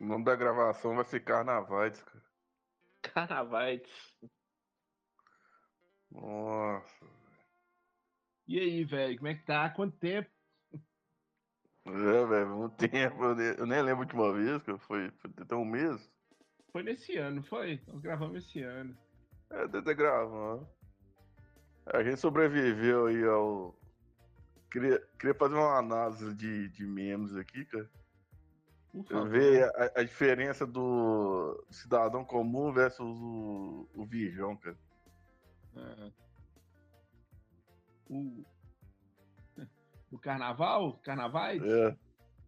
O nome da gravação vai ser Carnavais, cara. Carnavais. Nossa. E aí, velho, como é que tá? Quanto tempo? É, velho, muito tempo. Eu nem, lembro a última vez, que foi, foi até um mês. Foi nesse ano, foi? Nós gravamos esse ano. É, ter gravando. A gente sobreviveu aí ao. Queria, queria fazer uma análise de, de memes aqui, cara. Ver a, a, diferença do cidadão comum versus o, o virgão, cara. É. O, o carnaval? Carnavais? É.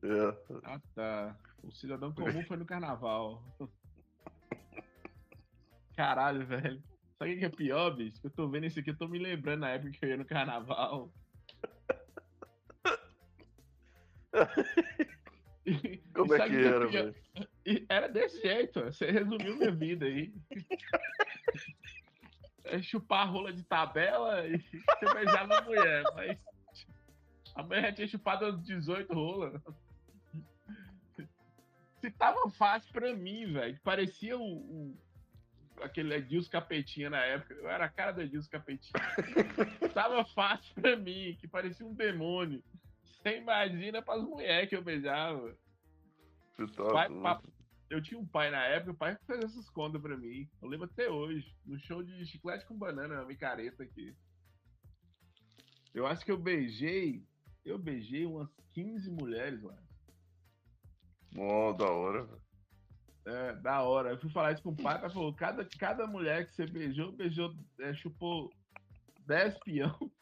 É. Ah, tá. O cidadão comum foi no carnaval. Caralho, velho. Sabe o que é pior, bicho? Eu tô vendo isso aqui, eu tô me lembrando na época que eu ia no carnaval. Como é que é era, velho? Era desse jeito, você resumiu minha vida aí. É chupar a rola de tabela e você beijava a mulher, mas a mulher já tinha chupado as 18 rolas. Se tava fácil pra mim, velho, parecia o, o aquele Edilson Capetinha na época. Eu era a cara do Edilson Capetinha. Tava fácil pra mim, que parecia um demônio. Você imagina pras mulheres que eu beijava. Tá pai, eu tinha um pai na época, o pai fez essas contas pra mim. Eu lembro até hoje, no show de chiclete com banana, na micareta aqui. Eu acho que eu beijei, eu beijei umas 15 mulheres lá. Mó, da hora, velho. É, da hora. Eu fui falar isso com o pai, pai falou: cada, cada mulher que você beijou, beijou, é, chupou 10 peão.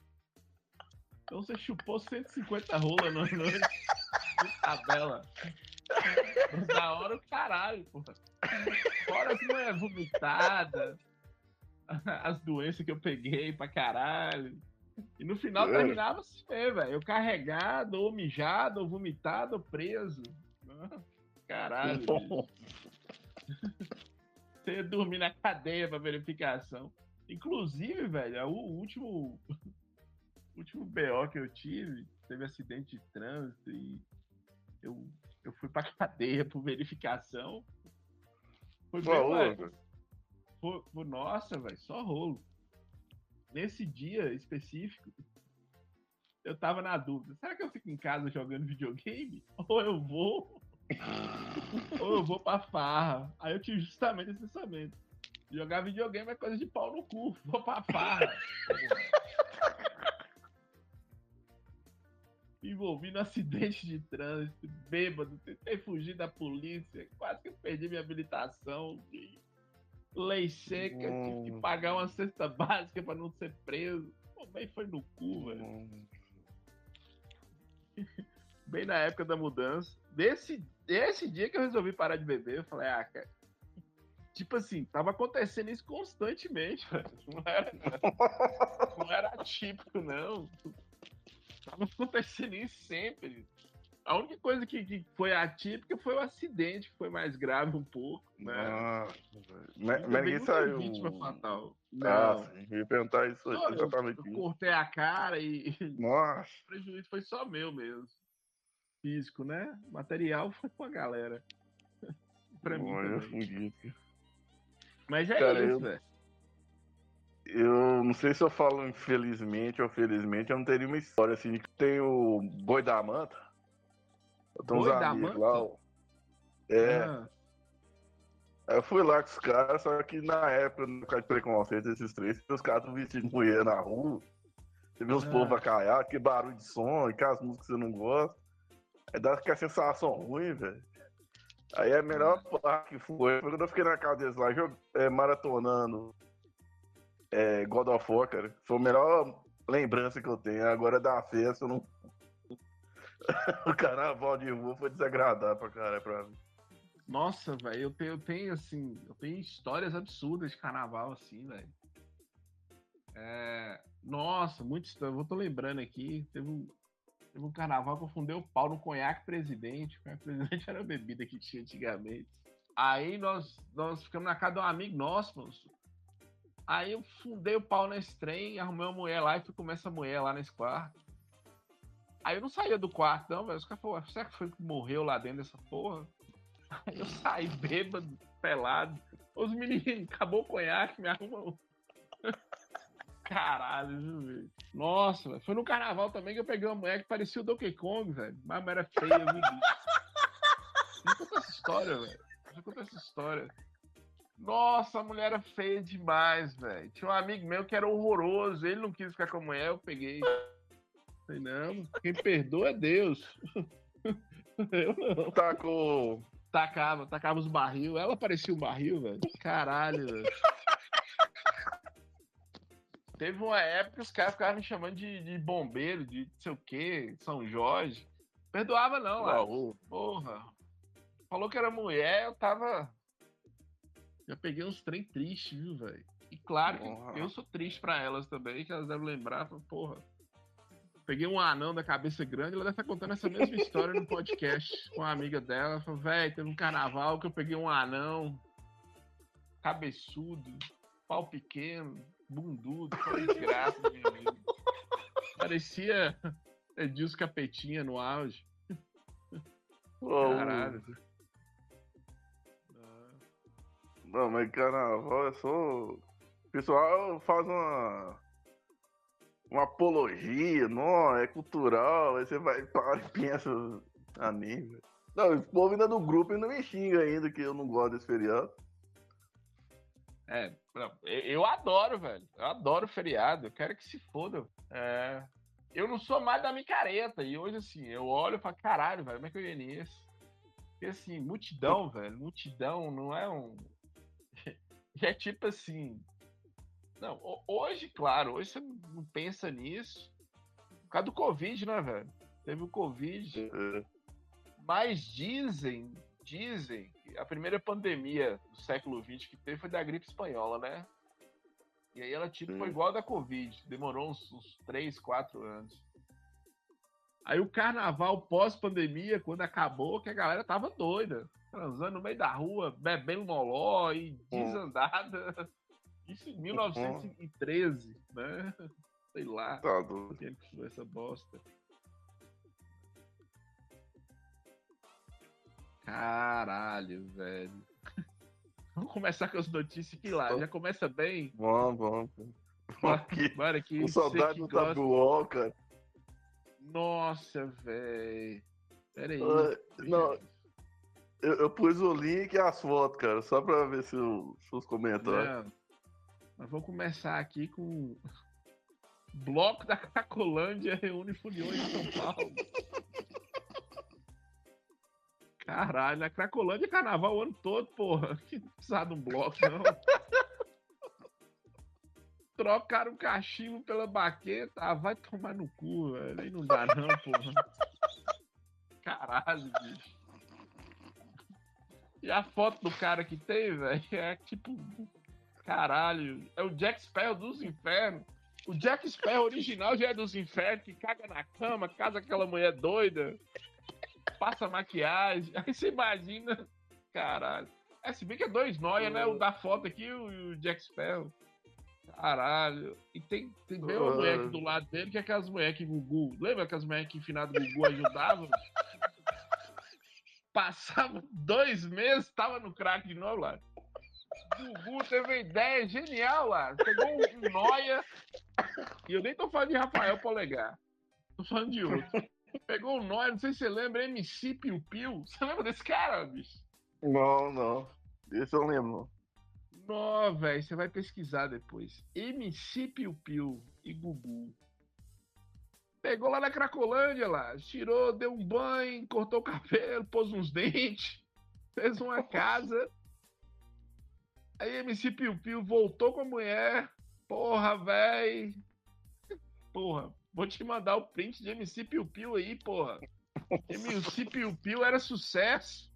Então você chupou 150 rolas no noite tabela. Da hora o caralho, porra. Fora as mulheres vomitadas, as doenças que eu peguei pra caralho. E no final é. terminava assim, velho. Eu carregado, ou mijado, ou vomitado, ou preso. Caralho. Você dormir na cadeia pra verificação. Inclusive, velho, o último. O último BO que eu tive, teve acidente de trânsito e eu, eu fui pra cadeia por verificação. Foi bem. Foi, foi, nossa, velho, só rolo. Nesse dia específico, eu tava na dúvida: será que eu fico em casa jogando videogame? Ou eu vou ou eu vou pra farra. Aí eu tive justamente esse pensamento. Jogar videogame é coisa de pau no cu. Vou pra farra. Envolvi no acidente de trânsito, bêbado, tentei fugir da polícia, quase que perdi minha habilitação. Lei seca, hum. tive que pagar uma cesta básica para não ser preso. Pô, bem foi no cu, velho. Hum. bem na época da mudança. Desse, desse dia que eu resolvi parar de beber, eu falei, ah, cara. Tipo assim, tava acontecendo isso constantemente, velho. Não era, não era típico, não. Tava acontecendo isso sempre. A única coisa que, que foi atípica foi o acidente, que foi mais grave um pouco, né? Ah, mas, mas isso aí. vítima fatal. Ah, sim, eu ia perguntar isso exatamente. Eu, eu cortei a cara e. Nossa. O prejuízo foi só meu mesmo físico, né? Material foi com a galera. pra mim. Também. Mas é Cara, isso, velho. Eu não sei se eu falo infelizmente ou felizmente, eu não teria uma história assim que tem o Boi da Manta. Eu tenho uns amigos lá. É. Ah. Eu fui lá com os caras, só que na época, no caso de preconceito, esses três, os caras vestindo mulher na rua. Você vê os ah. povos acaiar, que barulho de som, e que as músicas que você não gosta. É dá aquela sensação ruim, velho. Aí a melhor parte que foi, foi quando eu fiquei na casa deles lá, é, maratonando é, God of War, cara. Foi a melhor lembrança que eu tenho. Agora da festa, eu não. o carnaval de rua foi desagradável pra caralho pra mim. Nossa, velho, eu tenho, eu tenho, assim, eu tenho histórias absurdas de carnaval, assim, velho. É... Nossa, muito estranho. Eu tô lembrando aqui, teve um, Teve um carnaval que eu fundei o pau no conhaque presidente. O conhaque presidente era a bebida que tinha antigamente. Aí nós, nós ficamos na casa de um amigo nosso. Aí eu fundei o pau nesse trem, arrumei uma mulher lá e fui comer essa mulher lá nesse quarto. Aí eu não saía do quarto, não, velho. Os caras falaram, será que foi que morreu lá dentro dessa porra? Aí eu saí bêbado, pelado. Os meninos, acabou o conhaque, me arrumam. Caralho, viu? Nossa, foi no carnaval também que eu peguei uma mulher que parecia o Donkey Kong, velho. Mas era feia, viu, Não conta essa história, velho. Não conta essa história. Nossa, a mulher era feia demais, velho. Tinha um amigo meu que era horroroso. Ele não quis ficar com a mulher, eu peguei. Falei, não, quem perdoa é Deus. Eu não. Tacou. Tacava, tacava os barril. Ela parecia um barril, velho. Caralho, velho. Teve uma época que os caras ficavam me chamando de, de bombeiro, de não sei o quê, São Jorge. Perdoava não, lá. Porra. Falou que era mulher, eu tava. Já peguei uns trem tristes, viu, velho? E claro que eu sou triste pra elas também, que elas devem lembrar, porra. Peguei um anão da cabeça grande, ela deve estar contando essa mesma história no podcast com a amiga dela. Falou, velho, teve um carnaval que eu peguei um anão cabeçudo, pau pequeno, bundudo, foi desgraça, meu amigo. Parecia Edilson Capetinha no auge. Caralho. Não, mas carnaval é só. O pessoal faz uma uma apologia, não, é cultural, aí você vai para e pensa, anime. Não, o povo ainda do grupo ainda me xinga ainda que eu não gosto desse feriado. É, eu adoro, velho. Eu adoro feriado, eu quero que se foda. É, eu não sou mais da micareta, e hoje, assim, eu olho e falo, caralho, velho, como é que eu ia nisso? Porque, assim, multidão, velho, multidão não é um... é tipo assim, não, hoje, claro, hoje você não pensa nisso. Por causa do Covid, né, velho? Teve o Covid. É. Mas dizem, dizem que a primeira pandemia do século XX que teve foi da gripe espanhola, né? E aí ela tipo, foi igual a da Covid. Demorou uns, uns 3, 4 anos. Aí o carnaval pós-pandemia, quando acabou, que a galera tava doida. Transando no meio da rua, bebendo moló e desandada. Isso em 1913, né? Sei lá. Tá doido. Quem foi essa bosta? Caralho, velho. Vamos começar com as notícias que lá. Já começa bem? Vamos, vamos. Bora aqui. Com saudade do Tabuol, cara. Nossa, velho. Pera aí. Uh, não, eu, eu, pus o link e as fotos, cara, só pra ver se, os comentários. Não. Mas vamos começar aqui com. Bloco da Cracolândia reúne funiões em São Paulo. Caralho, na Cracolândia é carnaval o ano todo, porra. Que não precisa de um bloco, não. Trocaram o cachimbo pela baqueta. Ah, vai tomar no cu, velho. Aí não dá, não, porra. Caralho, bicho. E a foto do cara que tem, velho, é tipo Caralho, é o Jack Sparrow dos infernos. O Jack Sparrow original já é dos infernos, que caga na cama, casa aquela mulher doida, passa maquiagem. Aí você imagina. Caralho. É, se bem que é dois noia, né? O da foto aqui e o Jack Sparrow. Caralho. E tem, tem bem uma mulher aqui do lado dele, que é aquelas mulheres que Gugu. Lembra aquelas mulheres que finado Gugu ajudavam? Passava dois meses, tava no crack de novo lá. Gugu teve uma ideia genial lá. Pegou um, noia. E eu nem tô falando de Rafael Polegar. Tô falando de outro. Pegou um noia, não sei se você lembra, MC Piu Piu. Você lembra desse cara, bicho? Não, não. Esse eu lembro. Não, velho, você vai pesquisar depois. MC Piu Piu e Gugu. Pegou lá na Cracolândia lá, tirou, deu um banho, cortou o cabelo, pôs uns dentes, fez uma casa Aí MC Piu Piu voltou com a mulher. Porra, véi. Porra, vou te mandar o print de MC Piu Piu aí, porra. MC Piu Piu era sucesso.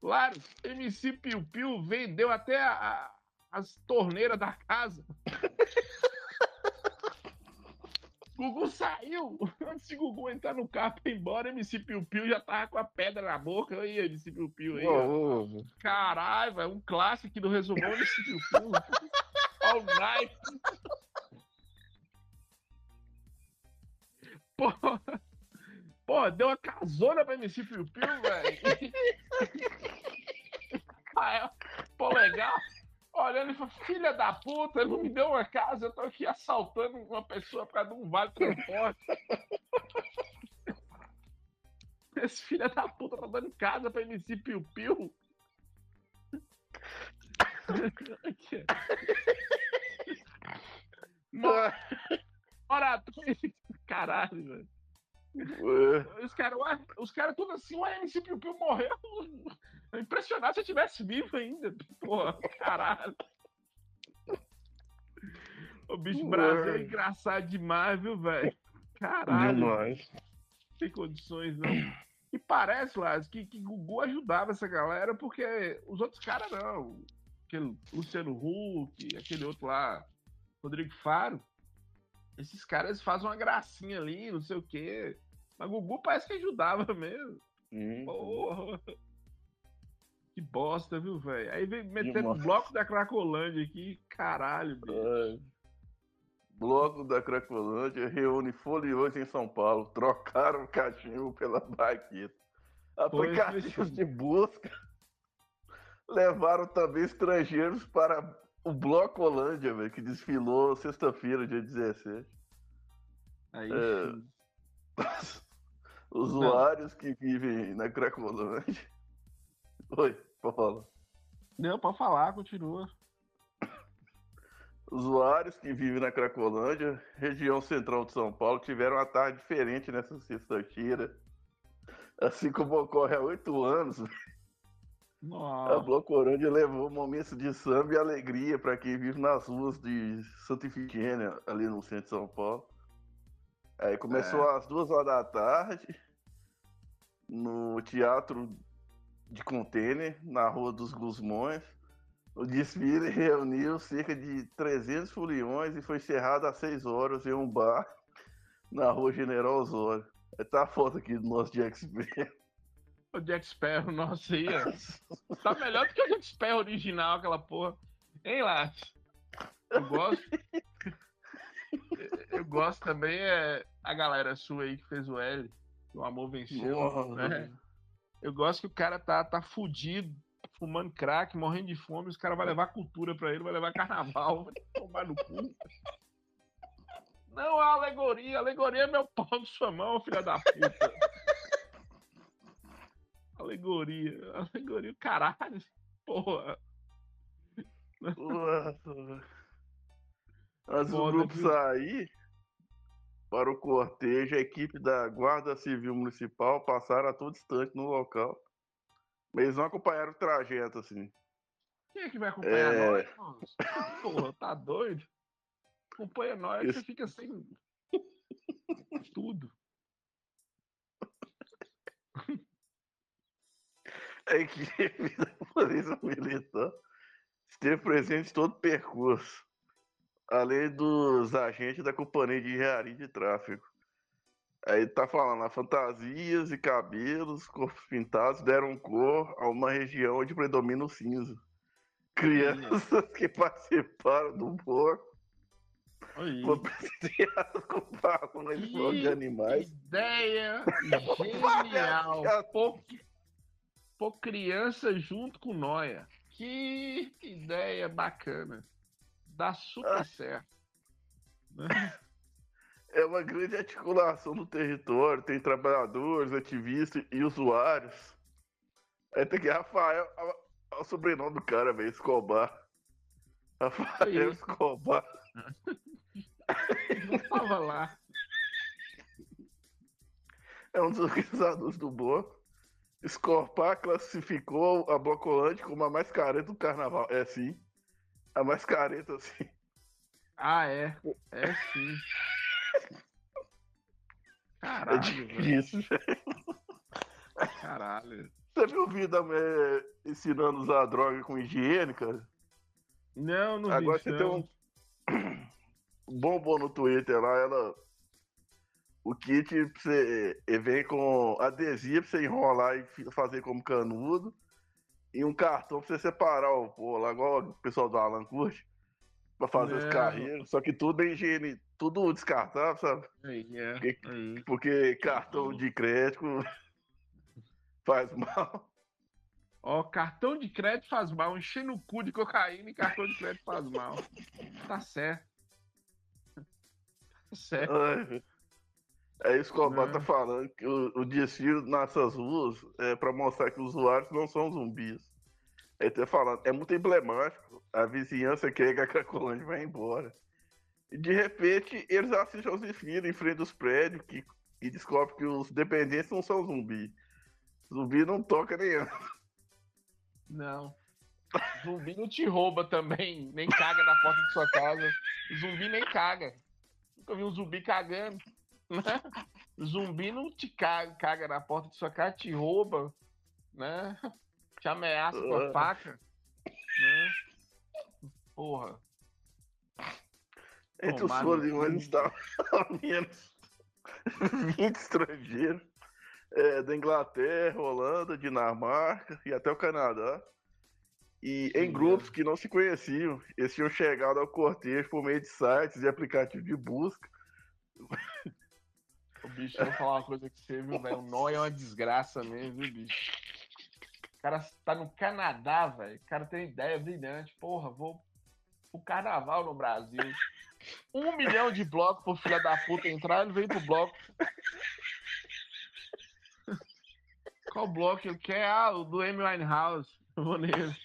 Claro, MC Piu Piu vendeu até a, a, as torneiras da casa. Gugu saiu! Antes de Gugu entrar no carro pra ir embora, MC Piu Piu já tava com a pedra na boca. Aí, MC Piu Piu aí. Caralho, velho, um clássico do resumão MC Piu Piu. All night. Porra. Porra, deu uma casona pra MC Piu Piu, velho. É? pô, legal filha da puta, não me deu uma casa, eu tô aqui assaltando uma pessoa causa de um vale transporte. Esse filho da puta tá dando casa pra MC Piu Piu. Ora, caralho, velho. Os caras os cara tudo assim, o MC Piu Piu morreu. Impressionado se eu tivesse vivo ainda. Porra, caralho. O bicho Brasil é engraçado demais, viu, velho? Caralho. Demais. Tem condições, não. E parece, Lázaro, que, que Gugu ajudava essa galera, porque os outros caras não. Aquele Luciano Huck, aquele outro lá, Rodrigo Faro. Esses caras fazem uma gracinha ali, não sei o quê. Mas Gugu parece que ajudava mesmo. Hum. Porra. Que bosta, viu, velho? Aí vem metendo bloco da Cracolândia aqui, caralho, bicho. Bloco da Cracolândia reúne foliosos em São Paulo. Trocaram o cachimbo pela baqueta. Aplicativos de busca levaram também estrangeiros para o Bloco Holândia, véio, que desfilou sexta-feira, dia 17. Aí, é, usuários Não. que vivem na Cracolândia. Oi, falar. Não, pode falar, continua. Usuários que vivem na Cracolândia, região central de São Paulo, tiveram uma tarde diferente nessa sexta-feira. Assim como ocorre há oito anos. Nossa. A Blocorândia levou momentos de samba e alegria para quem vive nas ruas de Santa Ifigênia, ali no centro de São Paulo. Aí começou é. às duas horas da tarde, no Teatro de Contêiner, na Rua dos Gusmões. O desfile reuniu cerca de 300 foliões e foi encerrado às 6 horas em um bar na rua General Osório. Tá a foto aqui do nosso Jack. O Jack Sparrow, nossa, aí, Tá melhor do que o Jack Sparrow original, aquela porra. Hein, Lars? Eu gosto. Eu gosto também é a galera sua aí que fez o L. O amor venceu. Né? Eu gosto que o cara tá, tá fudido fumando crack, morrendo de fome, os caras vão levar cultura pra ele, vai levar carnaval, vai tomar no cu. Não, a alegoria, a alegoria é meu pau de sua mão, filha da puta. Alegoria, alegoria, caralho, porra. Mas o grupo sair para o cortejo, a equipe da Guarda Civil Municipal passaram a todo instante no local eles não acompanharam o trajeto, assim. Quem é que vai acompanhar é... nós? Porra, tá doido? Acompanha nós, Isso... você fica sem tudo. A equipe da Polícia Militar esteve presente em todo o percurso, além dos agentes da Companhia de Engenharia de Tráfego. Aí tá falando, fantasias e cabelos, corpos pintados deram cor a uma região onde predomina o cinza. Crianças que participaram do humor foram presenteadas com palmas de animais. Ideia genial! Pô, pô, criança junto com Noia. Que ideia bacana. Dá super ah. certo. é uma grande articulação do território, tem trabalhadores, ativistas e usuários. Aí tem que Rafael, olha o sobrenome do cara, velho, Escobar. Rafael Escobar. Não tava lá. É um dos organizadores do bloco. Escorpar classificou a Blocolândia como a mais careta do carnaval. É sim. A mais careta, sim. Ah, é. É sim. Caralho, é difícil, Caralho. Você viu o Vida é, ensinando a usar droga com higiene, cara? Não, não Agora vi, você tem um bombom no Twitter lá, ela... O kit pra você vem com adesivo pra você enrolar e fazer como canudo. E um cartão pra você separar o pô, lá, igual o pessoal do Alan curte pra fazer os carreiros, só que tudo é higiene, tudo descartável, sabe? É, porque, porque, cartão de crédito faz mal. Ó, cartão de crédito faz mal. Enchendo o cu de cocaína e cartão de crédito faz mal. Tá certo. Tá certo. É isso que o Obama tá falando, que o, o desfile nessas ruas é para mostrar que os usuários não são zumbis. Ele tá falando, é muito emblemático, a vizinhança quer que a Cracolândia vai embora. E de repente eles assistem aos desfiles em frente aos prédios que, e descobrem que os dependentes não são zumbi. Zumbi não toca nem Não. Zumbi não te rouba também, nem caga na porta de sua casa. Zumbi nem caga. Nunca vi um zumbi cagando. Né? Zumbi não te caga, caga na porta de sua casa, te rouba, né? Te ameaça com a ah. faca. Né? Porra. Entre os foliões da menos 20 estrangeiros é, da Inglaterra, Holanda, Dinamarca e até o Canadá. E em grupos que não se conheciam, eles tinham chegado ao cortejo por meio de sites e aplicativos de busca. O bicho, eu vou falar uma coisa que você viu, velho. O nó é uma desgraça mesmo, viu, bicho? O cara tá no Canadá, velho. O cara tem ideia brilhante. Porra, vou pro carnaval no Brasil. Um milhão de blocos pro filho da puta entrar, ele vem pro bloco. Qual bloco ele quer? Ah, o do Amy Winehouse. Eu vou nele.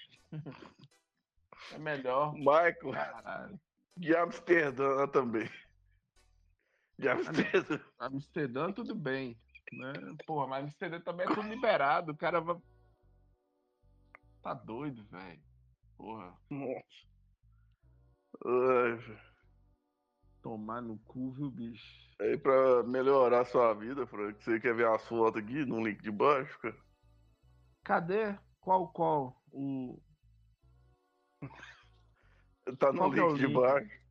É melhor. Michael. Caralho. De Amsterdã também. De Amsterdã. Amsterdã, tudo bem. Né? Porra, mas Amsterdã também é tudo liberado. O cara vai. Tá doido, velho. Porra. Nossa. Ai, Tomar no cu, viu, bicho? Aí pra melhorar a sua vida, Frank, você quer ver as fotos aqui no link de baixo, cara? Cadê? Qual, qual? O. tá no qual link, é link de baixo.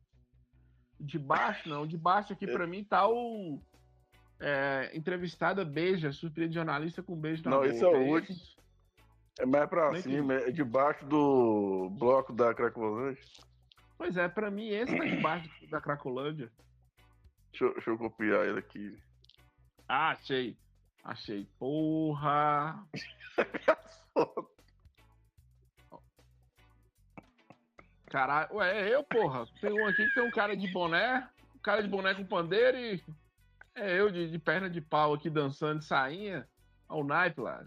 De baixo, não. De baixo aqui pra mim tá o. É, entrevistada beija, surpreende jornalista com beijo na Não, boca. esse é o é último. É mais pra Como cima, é, é debaixo do bloco da Cracolândia. Pois é, pra mim esse tá debaixo da Cracolândia. Deixa, deixa eu copiar ele aqui. Ah, achei. Achei. Porra! Caralho, ué, é eu, porra. Tem um aqui que tem um cara de boné, um cara de boné com pandeiro e. É eu de, de perna de pau aqui dançando de sainha. Olha o naipe lá.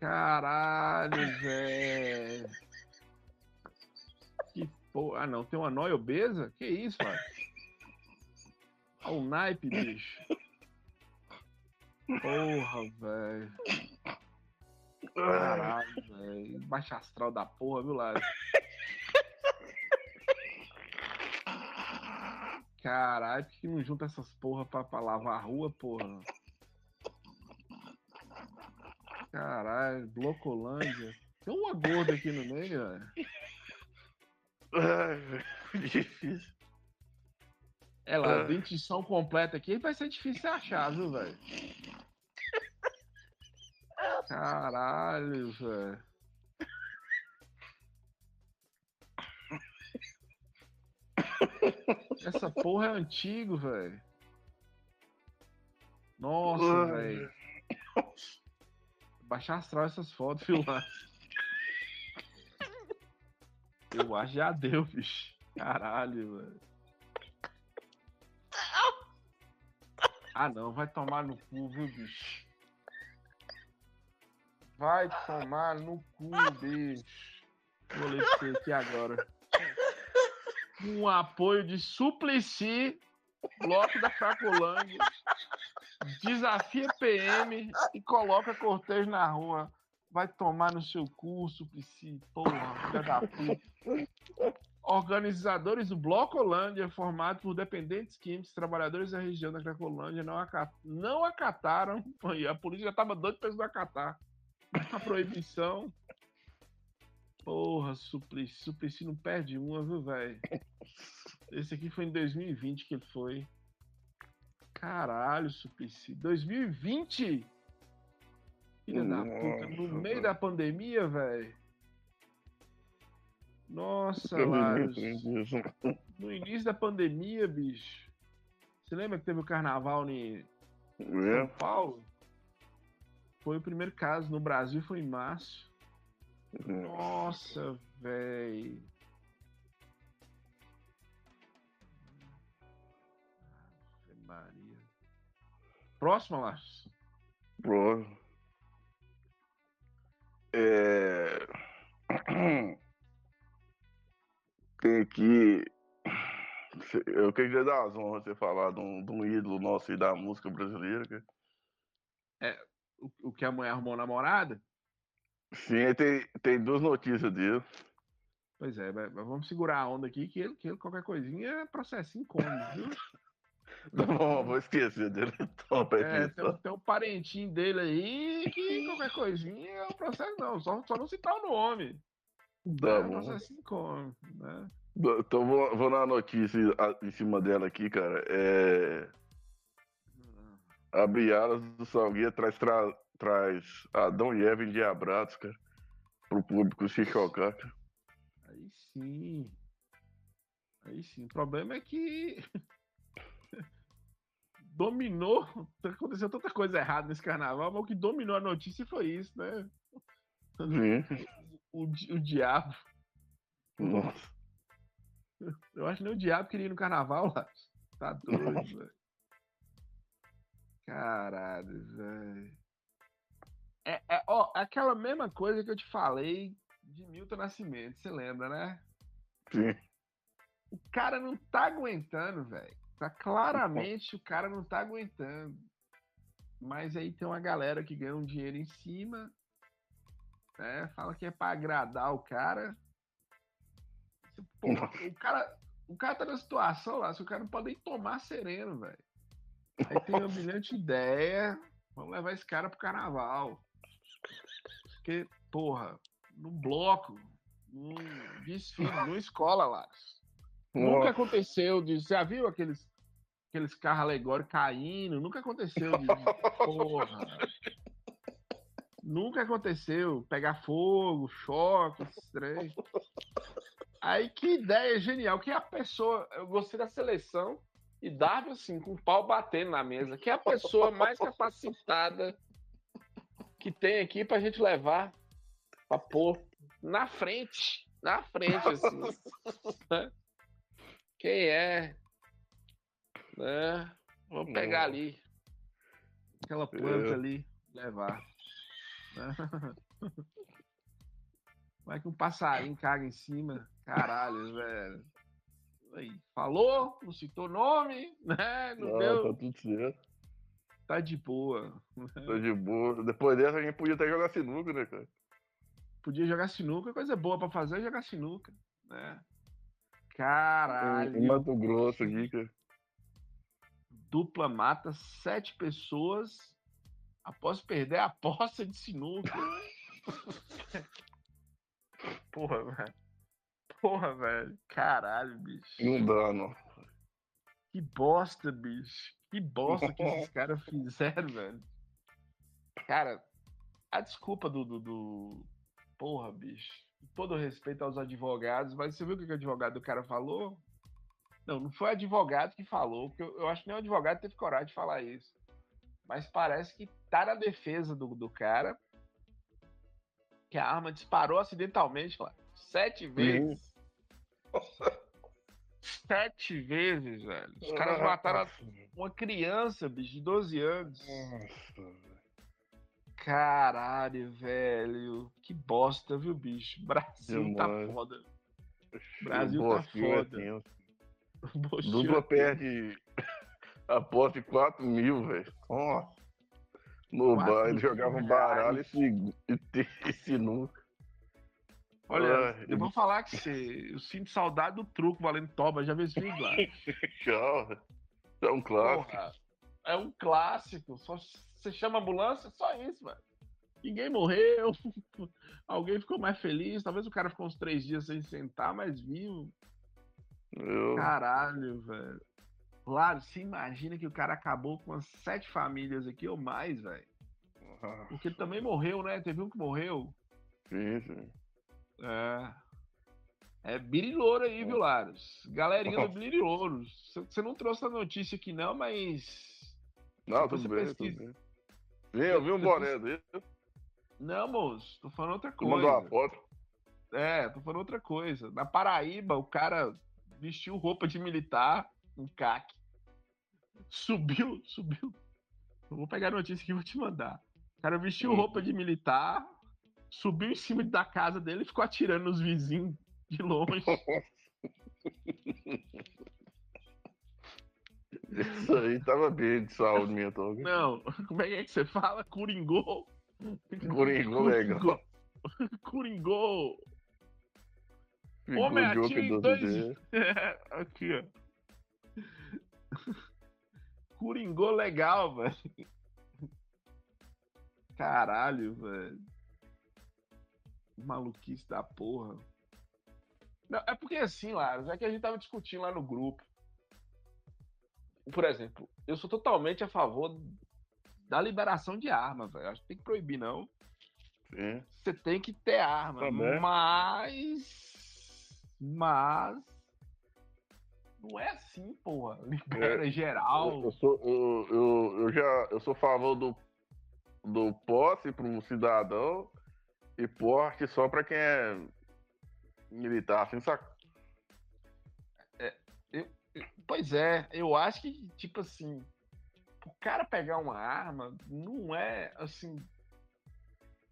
Caralho, velho. Que porra. Ah, não, tem uma nóia obesa? Que isso, mano? Olha o naipe, bicho. Porra, velho. Caralho, velho. Baixa astral da porra, viu, Lázaro? Caralho, por que não junta essas porra pra, pra lavar a rua, porra? Caralho, Blocolândia. Tem uma gorda aqui no meio, velho. Ai, difícil. É lá, a dentição completa aqui vai ser difícil achar, viu, velho? Caralho, velho. Essa porra é antigo, velho. Nossa, velho. Baixar astral essas fotos, lá. Eu acho que já deu, bicho. Caralho, velho. Ah, não, vai tomar no cu, viu, bicho? Vai tomar no cu, bicho. Vou ler aqui agora. Um apoio de Suplicy, Bloco da Cracolândia, desafia PM e coloca cortejo na rua. Vai tomar no seu cu, Suplicy, porra, filha da puta. Organizadores do Bloco Holândia, formado por dependentes químicos, trabalhadores da região da Cracolândia, não, acat... não acataram. A polícia já estava doida para acatar a proibição. Porra, Suplicy, Suplicy não perde uma, viu, velho? Esse aqui foi em 2020 que ele foi. Caralho, Suplicy. 2020? Filha da puta, no meio da pandemia, velho. Nossa, Lars. No início da pandemia, bicho. Você lembra que teve o carnaval em é. São Paulo? Foi o primeiro caso no Brasil, foi em março. Nossa, velho. Maria. Próxima, Lars. Próximo. É... Tem aqui. Eu queria dar as honras você falar de um, de um ídolo nosso aí da música brasileira. É, o, o que a mulher arrumou namorada? Sim, tem, tem duas notícias dele. Pois é, mas vamos segurar a onda aqui, que ele, que ele qualquer coisinha é processinho como, viu? Não, vou esquecer dele. Então, é, tem, tem, um parentinho dele aí que qualquer coisinha é um processo, não. Só, só não citar o nome. Tá é, bom. processinho como, né? Então vou, vou na notícia em cima dela aqui, cara. É... Abre alas do Salgueiro traz, tra... traz Adão e Eva endiabrados, cara. Pro público se chocar, cara. Aí sim. Aí sim. O problema é que dominou. Aconteceu tanta coisa errada nesse carnaval, mas o que dominou a notícia foi isso, né? O, o, o diabo. Nossa. Eu acho que nem o diabo queria ir no carnaval lá. Tá doido, velho. Caralho, velho. É, é, ó, aquela mesma coisa que eu te falei de Milton Nascimento, você lembra, né? Sim. O cara não tá aguentando, velho. Tá claramente o cara não tá aguentando. Mas aí tem uma galera que ganha um dinheiro em cima, né? Fala que é para agradar o cara. Pô, o cara, o cara tá na situação lá, se o cara não pode nem tomar sereno, velho. Aí tem uma brilhante ideia, vamos levar esse cara pro carnaval. Porque, porra, num bloco, num desfile, numa escola lá. Nunca aconteceu de. Já viu aqueles, aqueles carros alegóricos caindo? Nunca aconteceu de. Porra. Nunca aconteceu. Pegar fogo, choque, estranho. Aí que ideia genial. Que a pessoa. Eu gostei da seleção e dava assim, com o pau batendo na mesa. Que é a pessoa mais capacitada que tem aqui pra gente levar pra pôr na frente. Na frente, assim. Quem é? Né? Vamos pegar ali. Aquela planta ali, levar. Né? Vai que um passarinho caga em cima. Caralho, velho. Aí, falou, não citou nome, né? Não, não deu. Tá tudo certo. Tá de boa. Tá de boa. Depois dessa a gente podia até jogar sinuca, né, cara? Podia jogar sinuca, coisa boa pra fazer é jogar sinuca, né? Caralho. Em Mato Grosso aqui, cara. Dupla mata sete pessoas após perder a aposta de sinuca. Porra, velho. Porra, velho. Caralho, bicho. Não dá, não. Que bosta, bicho. Que bosta que esses caras fizeram, velho. Cara, a desculpa do, do, do... Porra, bicho todo respeito aos advogados, mas você viu o que o advogado do cara falou? Não, não foi o advogado que falou, porque eu, eu acho que nem o advogado teve coragem de falar isso. Mas parece que tá na defesa do, do cara que a arma disparou acidentalmente lá. Sete vezes. Sete vezes, velho. Os caras mataram uma criança, bicho, de 12 anos. Nossa, Caralho, velho. Que bosta, viu, bicho? Brasil tá foda. Brasil tá foda. Dupla perde aposta de 4 mil, velho. Nossa. No bar, ele jogava um baralho e, e, e sinuca. Olha, ah, eu vou falar que você, eu sinto saudade do truco valendo toba, já vi esse vídeo lá. É um clássico. Porra, é um clássico. Só você chama ambulância, só isso, velho. Ninguém morreu, alguém ficou mais feliz. Talvez o cara ficou uns três dias sem sentar, mas viu. Eu... Caralho, velho. Claro, se imagina que o cara acabou com umas sete famílias aqui ou mais, velho. Uhum. Porque ele também morreu, né? Teve um que morreu. Sim, sim. É. É birilouro aí, viu, Laros? Galerinha do birilouro. Você não trouxe a notícia aqui, não, mas não, tudo bem, pesquisa, tudo bem. Eu vi um boné dele. Não, moço, tô falando outra coisa. Mandou uma foto. É, tô falando outra coisa. Na Paraíba, o cara vestiu roupa de militar, um caque. Subiu, subiu. Eu vou pegar a notícia que vou te mandar. O cara vestiu roupa de militar, subiu em cima da casa dele e ficou atirando nos vizinhos de longe. Isso aí tava bem de saúde mental. Não, como é que, é você fala? Coringou. Coringou legal. Coringou. Homem atira dois... É, aqui, ó. Coringou legal, velho. Caralho, velho. Maluquice da porra. Não, é porque assim, Lara, já que a gente tava discutindo lá no grupo. Por exemplo, eu sou totalmente a favor da liberação de armas, velho. Acho que tem que proibir, não. Sim. Você tem que ter arma. Também. Mas. Mas. Não é assim, porra. Libera é, geral. Eu, eu, sou, eu, eu, eu, já eu sou a favor do, do posse para um cidadão e porte só para quem é militar, assim, saca? É, eu, eu, pois é, eu acho que, tipo assim, o cara pegar uma arma não é assim.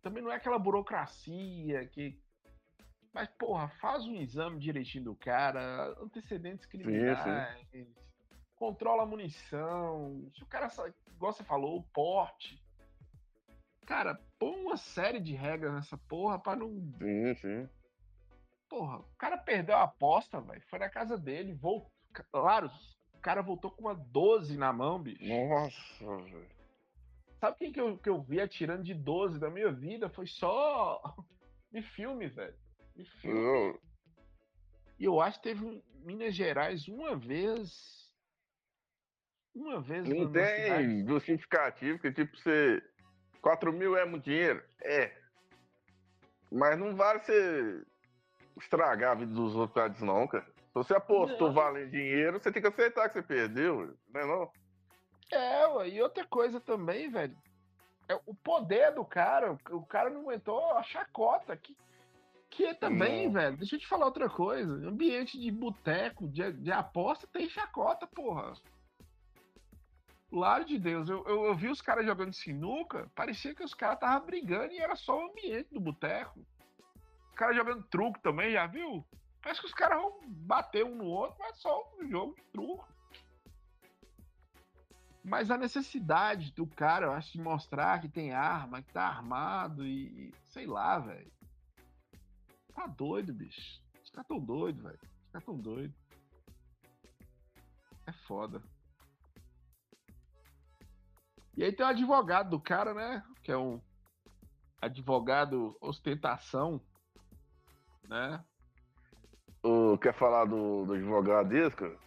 Também não é aquela burocracia que. Mas, porra, faz um exame direitinho do cara, antecedentes criminais, sim, sim. controla a munição. Se o cara, igual você falou, o porte. Cara, põe uma série de regras nessa porra pra não. Sim, sim. Porra, o cara perdeu a aposta, velho. Foi na casa dele, voltou. Claro, o cara voltou com uma 12 na mão, bicho. Nossa, velho. Sabe quem que eu, que eu vi atirando de 12 da minha vida? Foi só de filme, velho. De filme. Eu... E eu acho que teve um Minas Gerais uma vez. Uma vez. Não tem justificativo que, tipo, você 4 mil é muito dinheiro? É. Mas não vale você estragar a vida dos outros, não, cara. Se você apostou não. valendo dinheiro, você tem que aceitar que você perdeu, não é não? É, e outra coisa também, velho. É o poder do cara. O cara não aguentou a chacota. Que, que também, não. velho, deixa eu te falar outra coisa. Ambiente de boteco, de, de aposta, tem chacota, porra. Claro de Deus, eu, eu, eu vi os caras jogando sinuca, parecia que os caras estavam brigando e era só o ambiente do boteco. Os caras jogando truco também, já viu? Parece que os caras vão bater um no outro, mas só um jogo de truco. Mas a necessidade do cara, eu acho, de mostrar que tem arma, que tá armado e. sei lá, velho. Tá doido, bicho. Os caras tão doidos, velho. Os caras tão doidos. É foda. E aí tem o advogado do cara, né? Que é um advogado ostentação, né? O, quer falar do, do advogado desse, cara?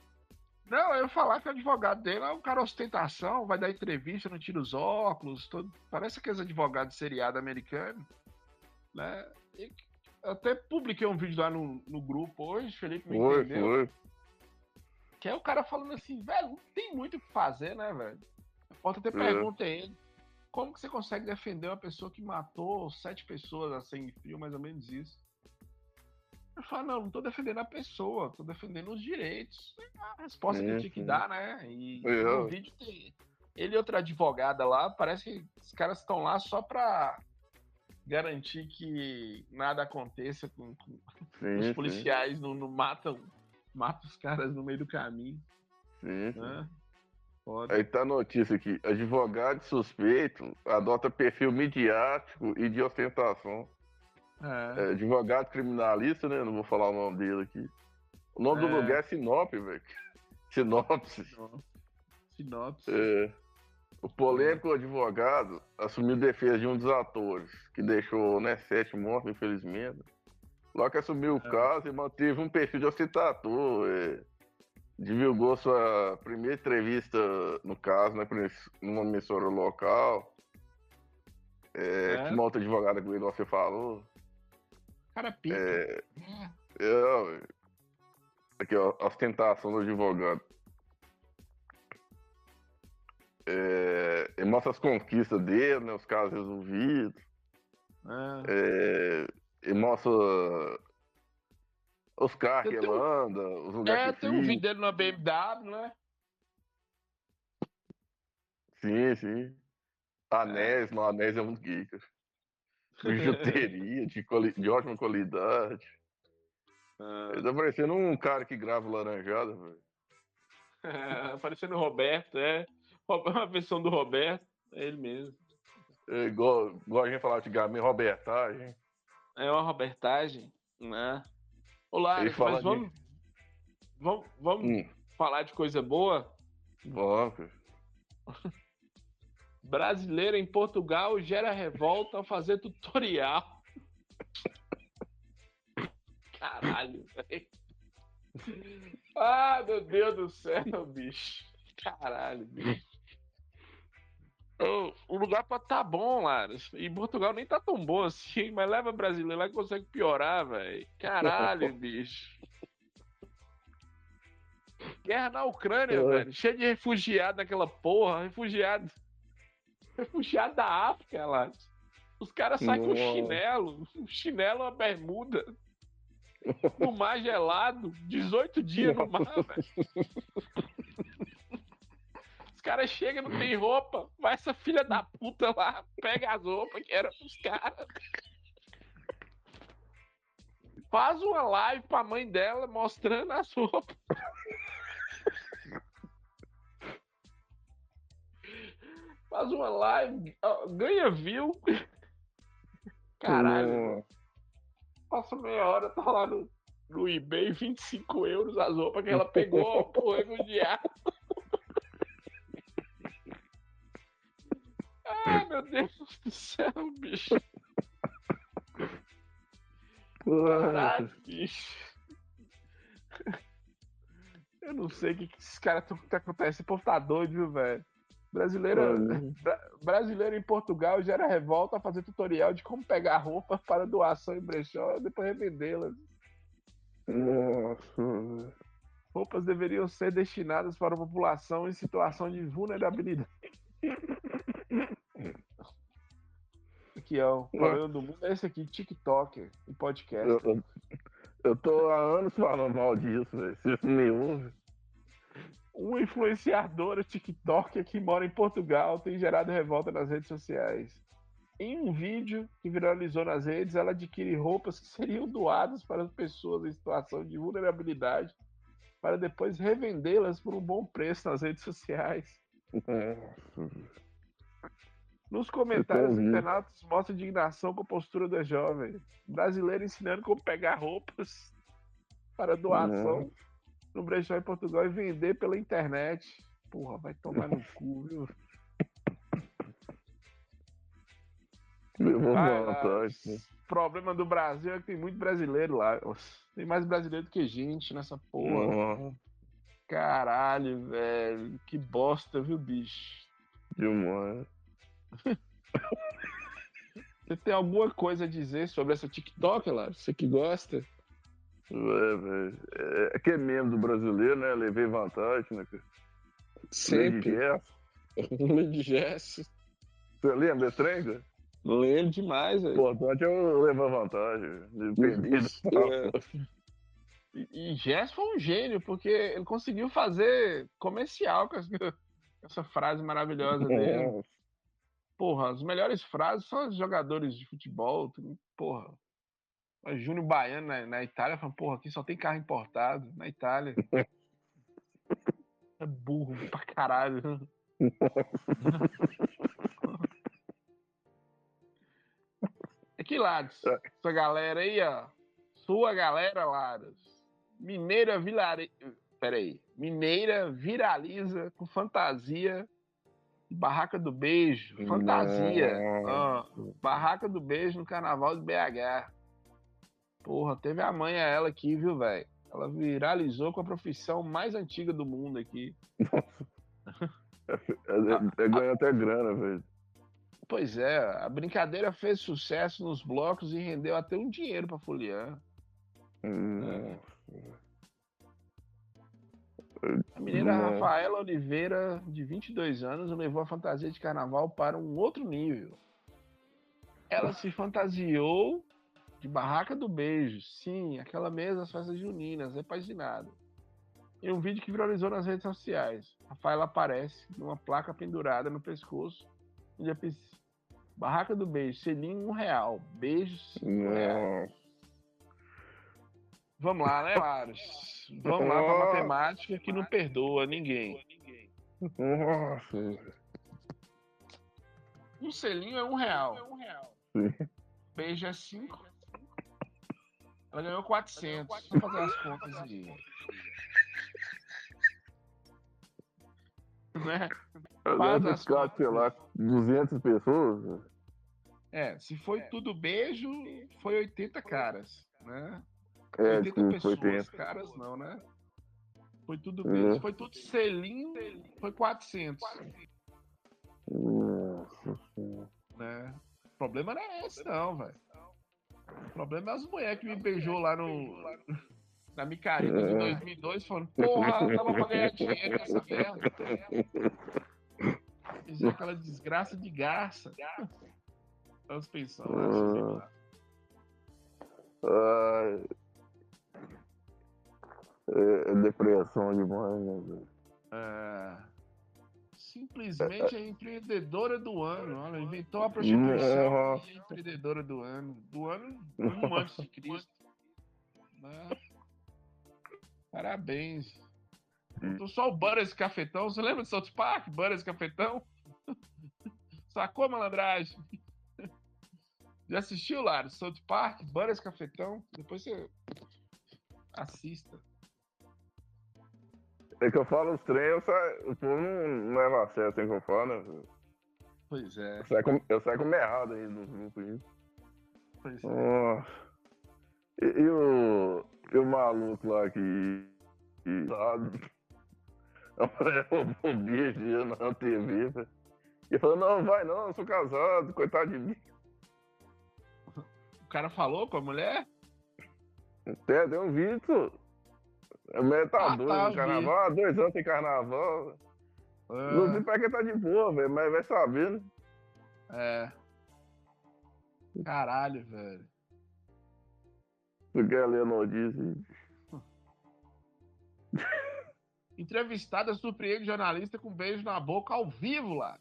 Não, eu ia falar que o advogado dele é um cara ostentação, vai dar entrevista, não tira os óculos, todo, parece aqueles advogados seriado americano, né? E, até publiquei um vídeo lá no, no grupo hoje, Felipe me foi, entendeu. Foi. Que é o cara falando assim, velho, não tem muito o que fazer, né, velho? Ontem até perguntei ele. Como que você consegue defender uma pessoa que matou sete pessoas a sangue frio, mais ou menos isso? Eu falo, não, não tô defendendo a pessoa, tô defendendo os direitos. A resposta que eu tinha que dar, né? E é. no vídeo tem ele e outra advogada lá, parece que os caras estão lá só pra garantir que nada aconteça com, com sim, os policiais não, não, matam, matam os caras no meio do caminho. Sim, né? Foda. Aí tá a notícia aqui: advogado suspeito adota perfil midiático e de ostentação. É. É, advogado criminalista, né? Não vou falar o nome dele aqui. O nome é. do lugar é Sinop, velho. Sinopse. Sinopse. É. O polêmico advogado assumiu defesa de um dos atores, que deixou né, sete mortos, infelizmente. Logo que assumiu o é. caso e manteve um perfil de ostentador. É divulgou sua primeira entrevista, no caso, né, numa emissora local. É, é. uma outra advogada que você falou. Cara pica. É, é. é aqui, ó, ostentação do advogado. É, mostra as conquistas dele, né? Os casos resolvidos. É, ele mostra os carros que ele anda, os lugares é, que tem um vídeo dele na BMW, né? Sim, sim. Anéis, é. no Anéis é muito geek. Bijuteria de, de ótima qualidade. Ah. Ele tá parecendo um cara que grava laranjada, velho. É, parecendo o Roberto, é. Uma versão do Roberto, é ele mesmo. É igual, igual a gente falava antigamente, Robertagem. É uma Robertagem, né? Olá, mas vamos, de... vamos, vamos hum. falar de coisa boa? Vamos. Brasileiro em Portugal gera revolta ao fazer tutorial. Caralho, velho. Ah, meu Deus do céu, bicho. Caralho, bicho. O, lugar pode tá bom, Laros. E Portugal nem tá tão bom assim, mas leva brasileiro lá e consegue piorar, velho. Caralho, bicho. Guerra na Ucrânia, velho. Cheio de refugiado naquela porra. Refugiado. Refugiado da África, Laros. Os caras saem com chinelo. Um chinelo, uma bermuda. No mar gelado. 18 dias no mar, velho. Os caras chegam, não tem roupa. Vai essa filha da puta lá, pega as roupas que era pros caras. Faz uma live pra mãe dela mostrando as roupas. Faz uma live, ganha view. Caralho. Passa meia hora, tá lá no, no eBay, 25 euros as roupas que ela pegou pro refugiado. Ai, meu Deus do céu, bicho. Caralho, bicho. Eu não sei o que, que esses caras estão que acontecendo. Esse povo tá doido, viu, velho? Brasileiro, bra brasileiro em Portugal gera revolta a fazer tutorial de como pegar roupa para doação em brechó e depois revendê-las. Nossa. Roupas deveriam ser destinadas para a população em situação de vulnerabilidade. Aqui, ó, o problema do mundo é esse aqui, TikTok e podcast. Eu, eu, tô há anos falando mal disso, velho. Ouvem. Uma influenciadora TikTok que mora em Portugal tem gerado revolta nas redes sociais. Em um vídeo que viralizou nas redes, ela adquire roupas que seriam doadas para as pessoas em situação de vulnerabilidade para depois revendê-las por um bom preço nas redes sociais. Nos comentários, os internautas mostram indignação com a postura da jovem. Brasileiro ensinando como pegar roupas para doação Não. no brechó em Portugal e vender pela internet. Porra, vai tomar no cu, viu? O problema do Brasil é que tem muito brasileiro lá. Tem mais brasileiro do que gente nessa porra. Uhum. Caralho, velho. Que bosta, viu, bicho? Demais. Você tem alguma coisa a dizer sobre essa TikTok, lá? Você que gosta? É, é que é membro do brasileiro, né? Levei vantagem, né? Sempre. Lady Jess. Você lembra cara? Lembro demais, velho. O importante é eu levar vantagem. Dependido. É. E, e Jess foi um gênio, porque ele conseguiu fazer comercial com essa, com essa frase maravilhosa dele. Porra, as melhores frases são os jogadores de futebol. Porra. Júnior Baiano na, na Itália falando, porra, aqui só tem carro importado na Itália. é burro pra caralho. é que Lados, essa galera aí, ó. Sua galera, Lados. Mineira Vilare... Peraí. Mineira viraliza com fantasia Barraca do Beijo, fantasia. Ah, Barraca do Beijo no Carnaval de BH. Porra, teve a mãe a ela aqui, viu, velho? Ela viralizou com a profissão mais antiga do mundo aqui. é, é, ganhou até grana, velho. Pois é, a brincadeira fez sucesso nos blocos e rendeu até um dinheiro pra Folian. Hum. É. A menina Rafaela Oliveira, de 22 anos, levou a fantasia de carnaval para um outro nível. Ela se fantasiou de barraca do beijo. Sim, aquela mesa das festas juninas, repaginado. Em um vídeo que viralizou nas redes sociais, Rafaela aparece numa placa pendurada no pescoço, onde Barraca do beijo, selinho um real. Beijos. Vamos lá, né, Laros? Vamos lá pra matemática que não perdoa ninguém. Nossa. Um selinho é um real. Beijo é cinco. Ela ganhou 400. Vamos fazer as contas aí. né? Faz as contas. sei lá, 200 pessoas. É, se foi tudo beijo, foi 80 caras, né? É, 80 sim, pessoas, 80. caras não, né? Foi tudo beijo. É. Foi tudo selinho, foi 400. Nossa né? O problema não é esse, não, velho. O problema é as mulheres que me beijou lá no. Na Micareta de 2002, falando: Porra, tava pra ganhar dinheiro nessa merda. Fiz aquela desgraça de garça. Estamos pensando. Né? Ah, é, é depressão demais, né? É, simplesmente é empreendedora do ano. Ela inventou a prostituição é empreendedora do ano. Do ano um antes de Cristo. Parabéns. Tô só o Butters Cafetão. Você lembra do South Park? Butters Cafetão? Sacou a malandragem? Já assistiu, Lara? South Park, Butters Cafetão? Depois você assista. É que eu falo os treinos, o povo não, leva a sério assim que eu falo, né? Pois é. Eu saio com, eu saio com errado aí no grupo aí. Pois é. Oh. E, e, o, e o maluco lá que. que sabe? o bicho na TV, velho. E falou, não, vai não, eu sou casado, coitado de mim. O cara falou com a mulher? É, deu um vídeo. Mulher tá ah, doida tá, no carnaval, há dois anos sem carnaval. É. Não sei pra que tá de boa, velho, mas vai sabendo. É. Caralho, velho. Tu quer ler a notícia? Entrevistada surpreende jornalista com beijo na boca ao vivo lá.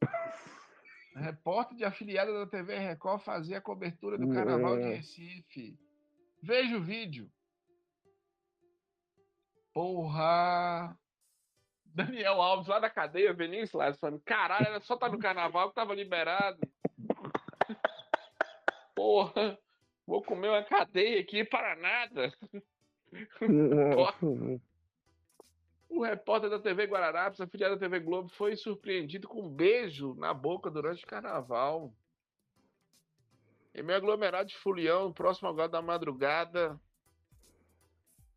Repórter de afiliada da TV Record fazia a cobertura do carnaval de é. Recife. Veja o vídeo. Porra! Daniel Alves lá da cadeia, Vinícius lá, falando: caralho, era só tá no carnaval que tava liberado. Porra! Vou comer uma cadeia aqui para nada. O repórter da TV Guararapes, afiliado da TV Globo, foi surpreendido com um beijo na boca durante o carnaval. Em meu aglomerado de Fulião, próximo agora da madrugada,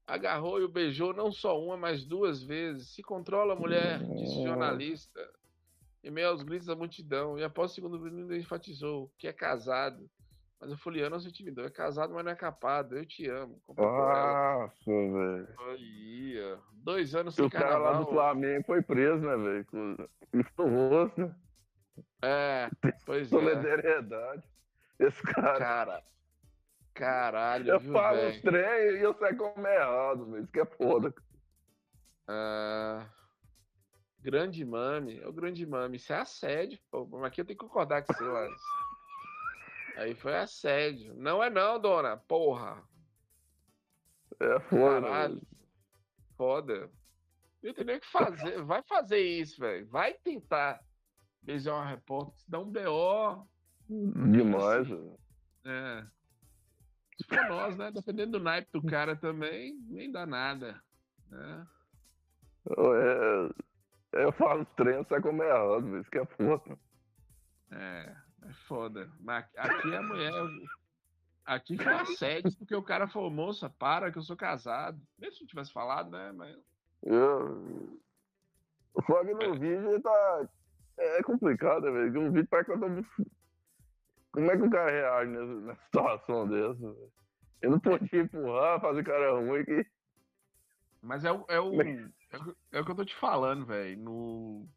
agarrou e o beijou não só uma, mas duas vezes. Se controla, mulher, disse jornalista. Em meio aos gritos da multidão, e após o segundo vídeo, enfatizou que é casado mas o Fuliano não se intimidou. É casado, mas não é capado. Eu te amo. Nossa, velho. Aí, Dois anos sem o carnaval. O cara lá do Flamengo foi preso, né, velho? Com o rosto, né? É, pois é. Solidariedade. Esse cara. Cara. Caralho, Eu viu, falo véio? os trem e eu sei como é errado, velho. Isso que é foda. Ah... Grande mame. É o grande mame. Isso é assédio, pô. Mas aqui eu tenho que concordar com você, Lars. Aí foi assédio. Não é não, dona. Porra. É foda. Caralho. Foda. Eu tenho nem que fazer. Vai fazer isso, velho. Vai tentar beijar uma repórter. Se dá um BO. Demais, velho. É. For nós, né? Dependendo do naipe do cara também, nem dá nada. Né? É, eu falo treino, sai como é errado, isso que é foda. É. É foda. Mas aqui a mulher. Aqui foi assédio, porque o cara falou, moça, para que eu sou casado. Mesmo se eu tivesse falado, né? Mas. Eu. Só que no é. vídeo tá. É complicado, velho. Um vídeo parece que eu tô. Como é que o cara reage nessa, situação dessa? Eu não podia empurrar, fazer cara ruim aqui. Mas é o, é o, É, é o que eu tô te falando, velho. No.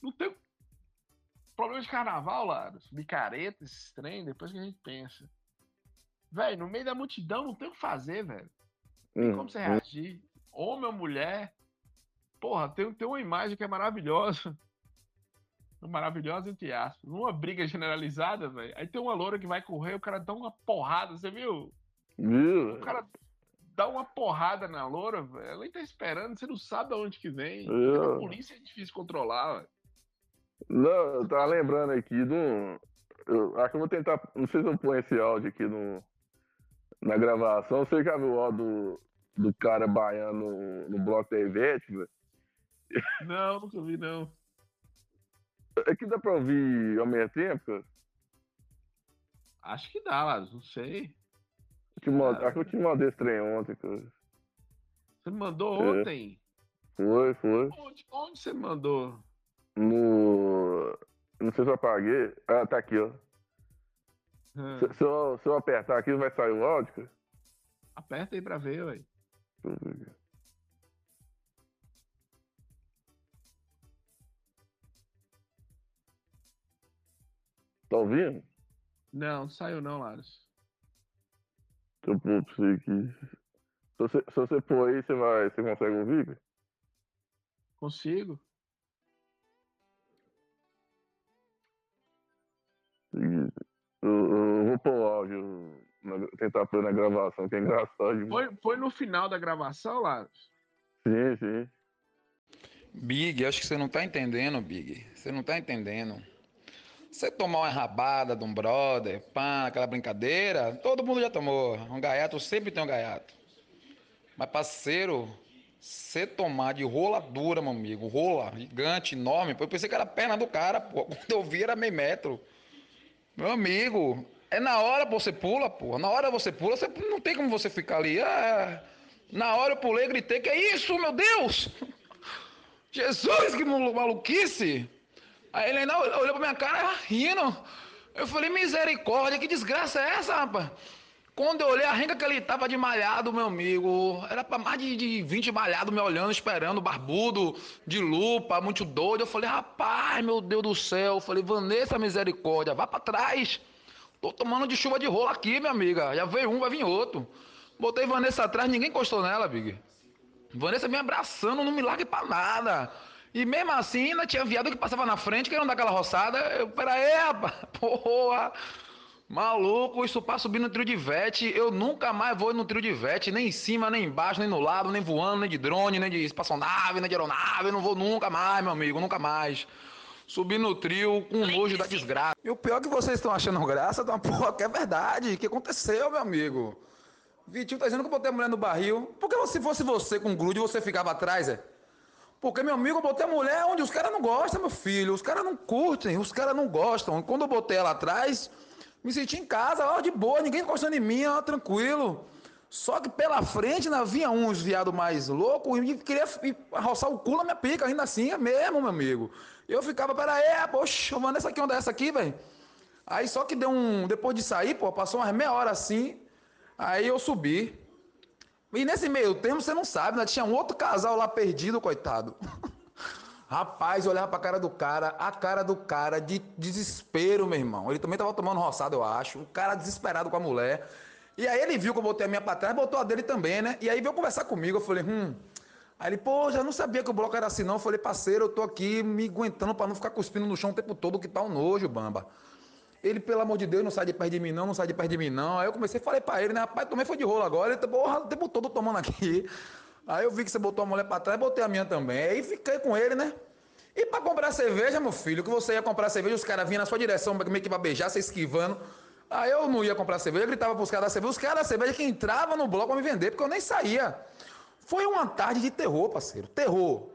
Não tem. Problema de carnaval, Laros. Micareta, esses trem, depois que a gente pensa. Velho, no meio da multidão não tem o que fazer, velho. Tem hum, como você hum. reagir. Homem ou mulher. Porra, tem, tem uma imagem que é maravilhosa. Maravilhosa, entre aspas. Numa briga generalizada, velho. Aí tem uma loura que vai correr, o cara dá uma porrada, você viu? Viu? O cara dá uma porrada na loura, velho. Ela tá esperando, você não sabe aonde que vem. A polícia é difícil controlar, velho. Não, eu tava lembrando aqui um. Eu acho que eu vou tentar. Não sei se eu ponho esse áudio aqui no, na gravação. Você já viu o áudio do, do cara baiano no, no bloco da Ivete, velho? Não, nunca vi, não. É que dá pra ouvir ao mesmo tempo? Acho que dá, mas não sei. Te mando, acho que eu te mandei esse trem ontem, cara. Você me mandou é. ontem? Foi, foi. Onde, onde você mandou? No. Não sei se eu apaguei. Ah, tá aqui, ó. Hum. Se, se, eu, se eu apertar aqui, vai sair o áudio, cara? Aperta aí pra ver, ué. Deixa eu ver. Tá ouvindo? Não, não saiu não, Laros. Deixa eu pôr pra você aqui. Se você, se você pôr aí, você, vai, você consegue ouvir? Consigo. Eu, eu vou pôr o áudio, tentar pôr na gravação, que é engraçado Foi, foi no final da gravação, Laros? Sim, sim. Big, acho que você não tá entendendo, Big. Você não tá entendendo. Você tomar uma rabada de um brother, pá, aquela brincadeira, todo mundo já tomou. Um gaiato sempre tem um gaiato. Mas, parceiro, você tomar de rola dura, meu amigo, rola gigante, enorme, eu pensei que era a perna do cara, pô. Quando eu vi era meio metro. Meu amigo, é na hora você pula, pô. Na hora você pula, você não tem como você ficar ali. Ah, na hora eu pulei, gritei, que é isso, meu Deus? Jesus, que maluquice! Aí ele ainda olhou pra minha cara rindo. Eu falei, misericórdia, que desgraça é essa, rapaz? Quando eu olhei a renga que ele tava de malhado, meu amigo, era para mais de, de 20 malhados me olhando, esperando, barbudo, de lupa, muito doido. Eu falei, rapaz, meu Deus do céu. Eu falei, Vanessa, misericórdia, vá para trás. Tô tomando de chuva de rolo aqui, minha amiga. Já veio um, vai vir outro. Botei Vanessa atrás, ninguém encostou nela, Big. Vanessa me abraçando, não me largue pra nada. E mesmo assim, ainda tinha viado que passava na frente, querendo dar aquela roçada. Eu, peraí, rapaz, porra. Maluco, isso para subir no trio de vete, eu nunca mais vou no trio de vete, nem em cima, nem embaixo, nem no lado, nem voando, nem de drone, nem de espaçonave, nem de aeronave, eu não vou nunca mais, meu amigo, nunca mais. Subir no trio com nojo da desgraça. E o pior é que vocês estão achando graça, tá uma porra que é verdade. O que aconteceu, meu amigo? Vitinho tá dizendo que eu botei a mulher no barril. Por que se fosse você com grude, você ficava atrás, é? Porque, meu amigo, eu botei a mulher onde os caras não gostam, meu filho. Os caras não curtem, os caras não gostam. Quando eu botei ela atrás, me senti em casa, ó, de boa, ninguém encostando em mim, ó, tranquilo. Só que pela frente ainda vinha uns viado mais louco e queria roçar o cu na minha pica, ainda assim, é mesmo, meu amigo. Eu ficava, peraí, poxa, mano, essa aqui, onde é essa aqui, velho? Aí só que deu um. Depois de sair, pô, passou umas meia hora assim. Aí eu subi. E nesse meio tempo, você não sabe, né? Tinha um outro casal lá perdido, coitado. Rapaz, eu olhava pra cara do cara, a cara do cara de desespero, meu irmão. Ele também tava tomando roçado, eu acho. O cara desesperado com a mulher. E aí ele viu que eu botei a minha pra trás, botou a dele também, né? E aí veio conversar comigo. Eu falei, hum. Aí ele, pô, já não sabia que o bloco era assim, não. Eu falei, parceiro, eu tô aqui me aguentando pra não ficar cuspindo no chão o tempo todo, que tá um nojo, bamba. Ele, pelo amor de Deus, não sai de perto de mim, não, não sai de perto de mim, não. Aí eu comecei a falar pra ele, né? Rapaz, também foi de rolo agora. Ele, porra, o tempo todo tomando aqui. Aí eu vi que você botou a mulher pra trás, botei a minha também. Aí fiquei com ele, né? E pra comprar cerveja, meu filho, que você ia comprar cerveja, os caras vinham na sua direção, meio que pra beijar, você esquivando. Aí eu não ia comprar cerveja, eu gritava pros caras da cerveja. Os caras da cerveja que entravam no bloco pra me vender, porque eu nem saía. Foi uma tarde de terror, parceiro. Terror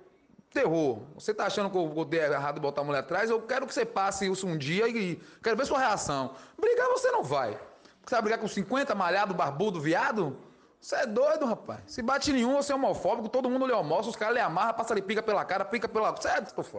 terror. Você tá achando que eu dei errado botar a mulher atrás? Eu quero que você passe isso um dia e quero ver sua reação. Brigar você não vai. Você vai brigar com 50 malhado, barbudo, viado? Você é doido, rapaz. Se bate nenhum, você é homofóbico, todo mundo lhe almoça, os caras lhe amarram, passa lhe pica pela cara, pica pela. Você é, tô fora.